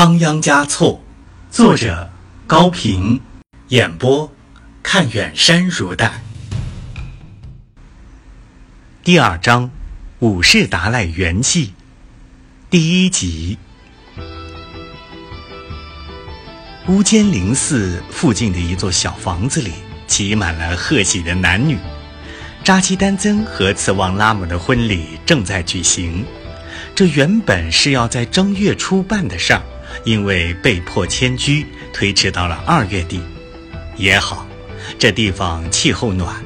仓央嘉措，作者高平，演播看远山如黛。第二章，五世达赖圆寂，第一集。乌间林寺附近的一座小房子里，挤满了贺喜的男女。扎基丹增和次旺拉姆的婚礼正在举行，这原本是要在正月初办的事儿。因为被迫迁居，推迟到了二月底。也好，这地方气候暖，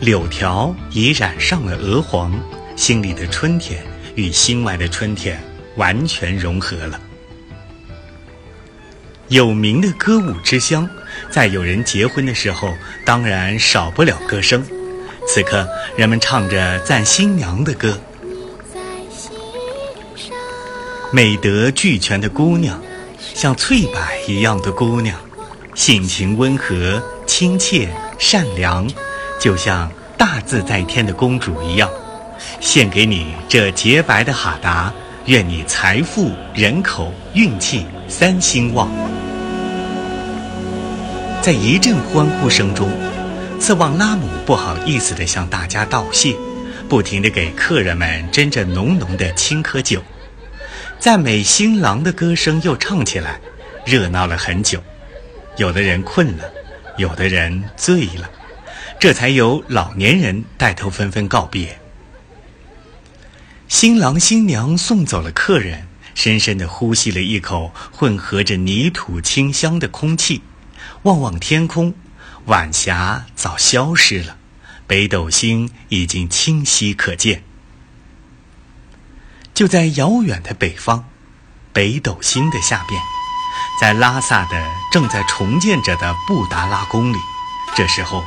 柳条已染上了鹅黄，心里的春天与心外的春天完全融合了。有名的歌舞之乡，在有人结婚的时候，当然少不了歌声。此刻，人们唱着赞新娘的歌。美德俱全的姑娘。像翠柏一样的姑娘，性情温和、亲切、善良，就像大自在天的公主一样。献给你这洁白的哈达，愿你财富、人口、运气三兴旺。在一阵欢呼声中，次旺拉姆不好意思地向大家道谢，不停地给客人们斟着浓浓的青稞酒。赞美新郎的歌声又唱起来，热闹了很久。有的人困了，有的人醉了，这才由老年人带头纷纷告别。新郎新娘送走了客人，深深地呼吸了一口混合着泥土清香的空气，望望天空，晚霞早消失了，北斗星已经清晰可见。就在遥远的北方，北斗星的下边，在拉萨的正在重建着的布达拉宫里，这时候，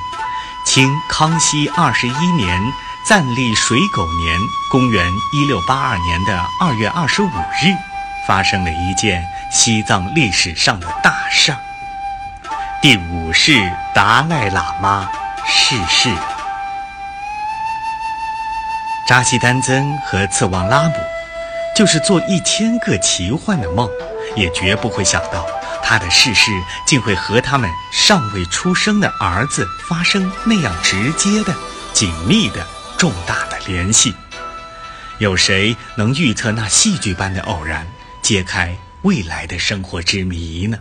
清康熙二十一年暂立水狗年，公元一六八二年的二月二十五日，发生了一件西藏历史上的大事儿：第五世达赖喇嘛逝世。扎西丹增和次旺拉姆。就是做一千个奇幻的梦，也绝不会想到他的逝世竟会和他们尚未出生的儿子发生那样直接的、紧密的、重大的联系。有谁能预测那戏剧般的偶然，揭开未来的生活之谜呢？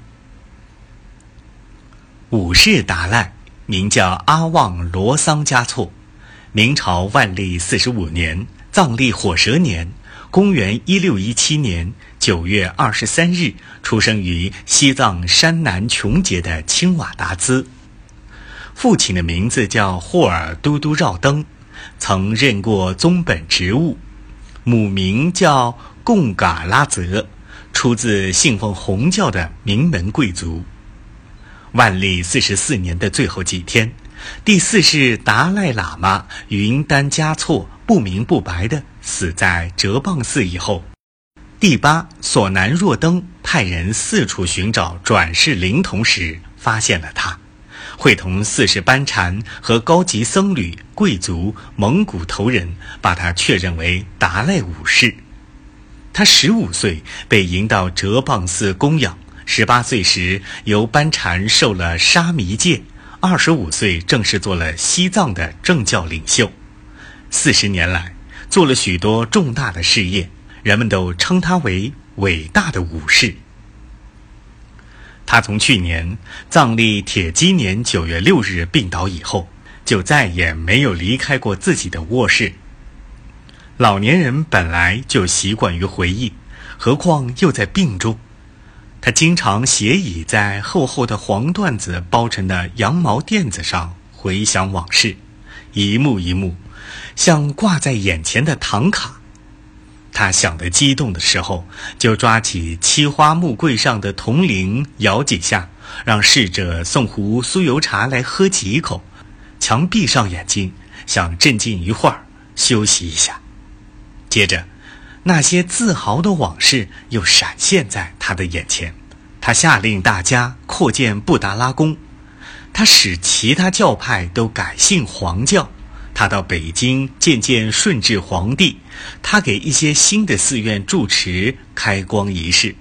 五世达赖名叫阿旺罗桑嘉措，明朝万历四十五年，藏历火蛇年。公元一六一七年九月二十三日，出生于西藏山南琼结的青瓦达兹。父亲的名字叫霍尔都都绕登，曾任过宗本职务。母名叫贡嘎拉泽，出自信奉红教的名门贵族。万历四十四年的最后几天，第四世达赖喇嘛云丹嘉措不明不白的。死在哲蚌寺以后，第八索南若登派人四处寻找转世灵童时，发现了他，会同四世班禅和高级僧侣、贵族、蒙古头人，把他确认为达赖武士。他十五岁被迎到哲蚌寺供养，十八岁时由班禅受了沙弥戒，二十五岁正式做了西藏的政教领袖。四十年来。做了许多重大的事业，人们都称他为伟大的武士。他从去年藏历铁鸡年九月六日病倒以后，就再也没有离开过自己的卧室。老年人本来就习惯于回忆，何况又在病中，他经常斜倚在厚厚的黄缎子包成的羊毛垫子上，回想往事，一幕一幕。像挂在眼前的唐卡，他想得激动的时候，就抓起漆花木柜上的铜铃摇几下，让侍者送壶酥油茶来喝几口，强闭上眼睛，想镇静一会儿，休息一下。接着，那些自豪的往事又闪现在他的眼前。他下令大家扩建布达拉宫，他使其他教派都改信黄教。他到北京见见顺治皇帝，他给一些新的寺院住持开光仪式。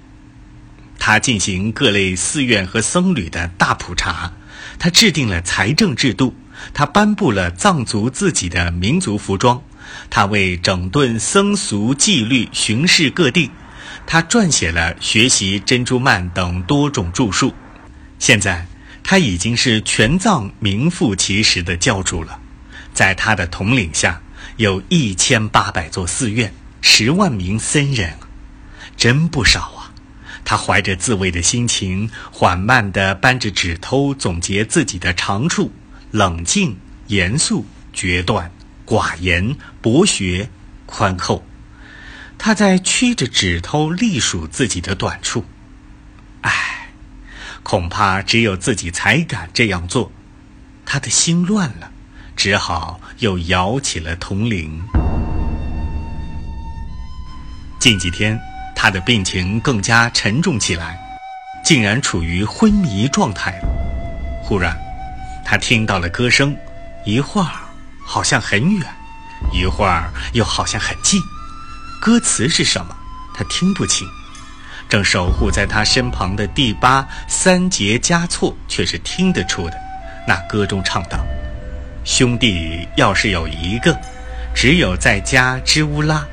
他进行各类寺院和僧侣的大普查，他制定了财政制度，他颁布了藏族自己的民族服装，他为整顿僧俗纪律巡视各地，他撰写了学习珍珠曼等多种著述。现在，他已经是全藏名副其实的教主了。在他的统领下，有一千八百座寺院，十万名僧人，真不少啊。他怀着自慰的心情，缓慢地扳着指头，总结自己的长处：冷静、严肃、决断、寡言、博学、宽厚。他在屈着指头隶数自己的短处。唉，恐怕只有自己才敢这样做。他的心乱了，只好又摇起了铜铃。近几天。他的病情更加沉重起来，竟然处于昏迷状态了。忽然，他听到了歌声，一会儿好像很远，一会儿又好像很近。歌词是什么？他听不清。正守护在他身旁的第八三节加措却是听得出的。那歌中唱道：“兄弟要是有一个，只有在家支乌拉。”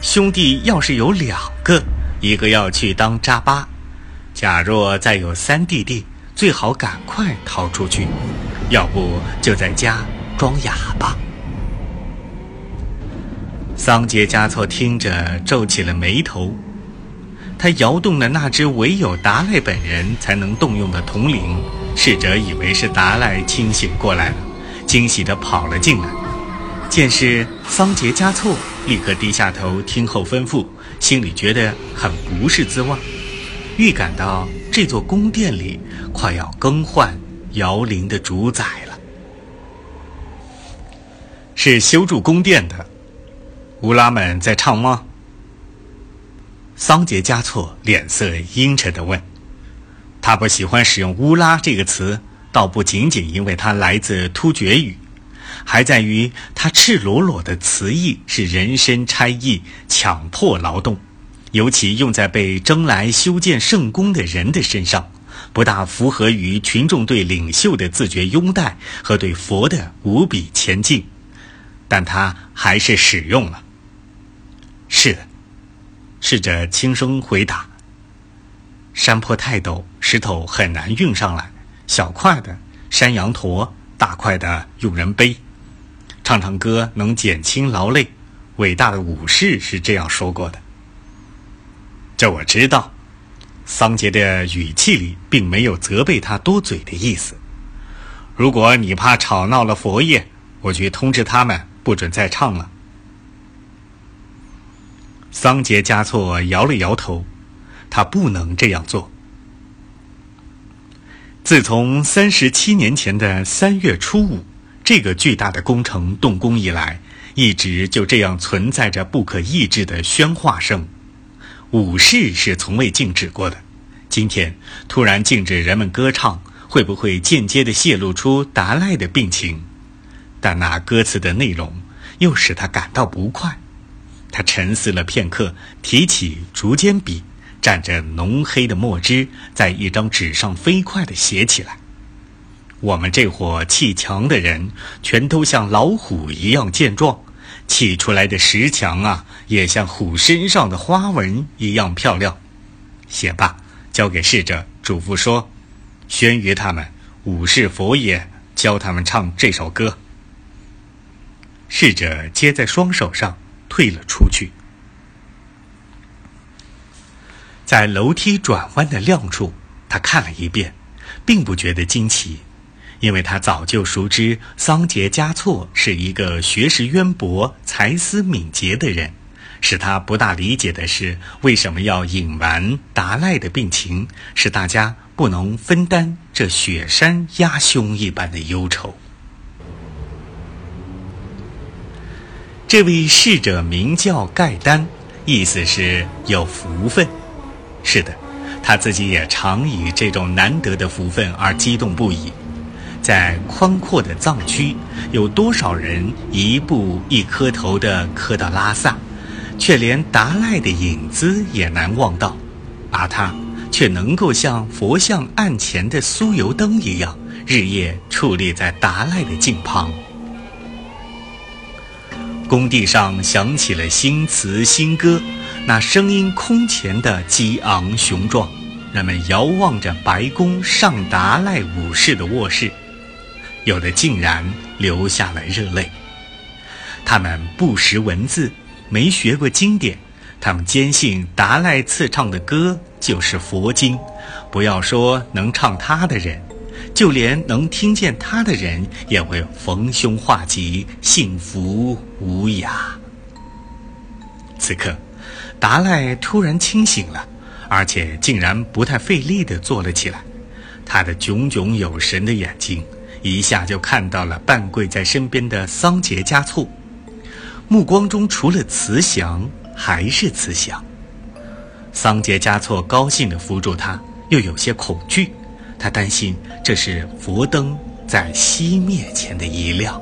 兄弟要是有两个，一个要去当扎巴，假若再有三弟弟，最好赶快逃出去，要不就在家装哑巴。桑杰加措听着皱起了眉头，他摇动了那只唯有达赖本人才能动用的铜铃，侍者以为是达赖清醒过来了，惊喜地跑了进来，见是桑杰加措。立刻低下头听候吩咐，心里觉得很不是滋味，预感到这座宫殿里快要更换摇铃的主宰了。是修筑宫殿的乌拉们在唱吗？桑杰加措脸色阴沉地问。他不喜欢使用“乌拉”这个词，倒不仅仅因为它来自突厥语。还在于它赤裸裸的词义是人身差役、强迫劳动，尤其用在被征来修建圣宫的人的身上，不大符合于群众对领袖的自觉拥戴和对佛的无比前进。但他还是使用了。是的，侍者轻声回答。山坡太陡，石头很难运上来，小块的山羊驼，大块的用人背。唱唱歌能减轻劳累，伟大的武士是这样说过的。这我知道。桑杰的语气里并没有责备他多嘴的意思。如果你怕吵闹了佛爷，我去通知他们，不准再唱了。桑杰加措摇了摇头，他不能这样做。自从三十七年前的三月初五。这个巨大的工程动工以来，一直就这样存在着不可抑制的喧哗声。武士是从未静止过的，今天突然禁止人们歌唱，会不会间接地泄露出达赖的病情？但那歌词的内容又使他感到不快。他沉思了片刻，提起竹尖笔，蘸着浓黑的墨汁，在一张纸上飞快地写起来。我们这伙砌墙的人，全都像老虎一样健壮，砌出来的石墙啊，也像虎身上的花纹一样漂亮。写罢，交给侍者，嘱咐说：“宣于他们，武士佛爷教他们唱这首歌。”侍者接在双手上，退了出去。在楼梯转弯的亮处，他看了一遍，并不觉得惊奇。因为他早就熟知桑杰加措是一个学识渊博、才思敏捷的人，使他不大理解的是为什么要隐瞒达赖的病情，使大家不能分担这雪山压胸一般的忧愁。这位侍者名叫盖丹，意思是有福分。是的，他自己也常以这种难得的福分而激动不已。在宽阔的藏区，有多少人一步一磕头的磕到拉萨，却连达赖的影子也难望到，而他却能够像佛像案前的酥油灯一样，日夜矗立在达赖的镜旁。工地上响起了新词新歌，那声音空前的激昂雄壮。人们遥望着白宫上达赖武士的卧室，有的竟然流下了热泪。他们不识文字，没学过经典，他们坚信达赖次唱的歌就是佛经。不要说能唱他的人，就连能听见他的人也会逢凶化吉，幸福无涯。此刻，达赖突然清醒了。而且竟然不太费力地坐了起来，他的炯炯有神的眼睛一下就看到了半跪在身边的桑杰嘉措，目光中除了慈祥还是慈祥。桑杰嘉措高兴地扶住他，又有些恐惧，他担心这是佛灯在熄灭前的一亮。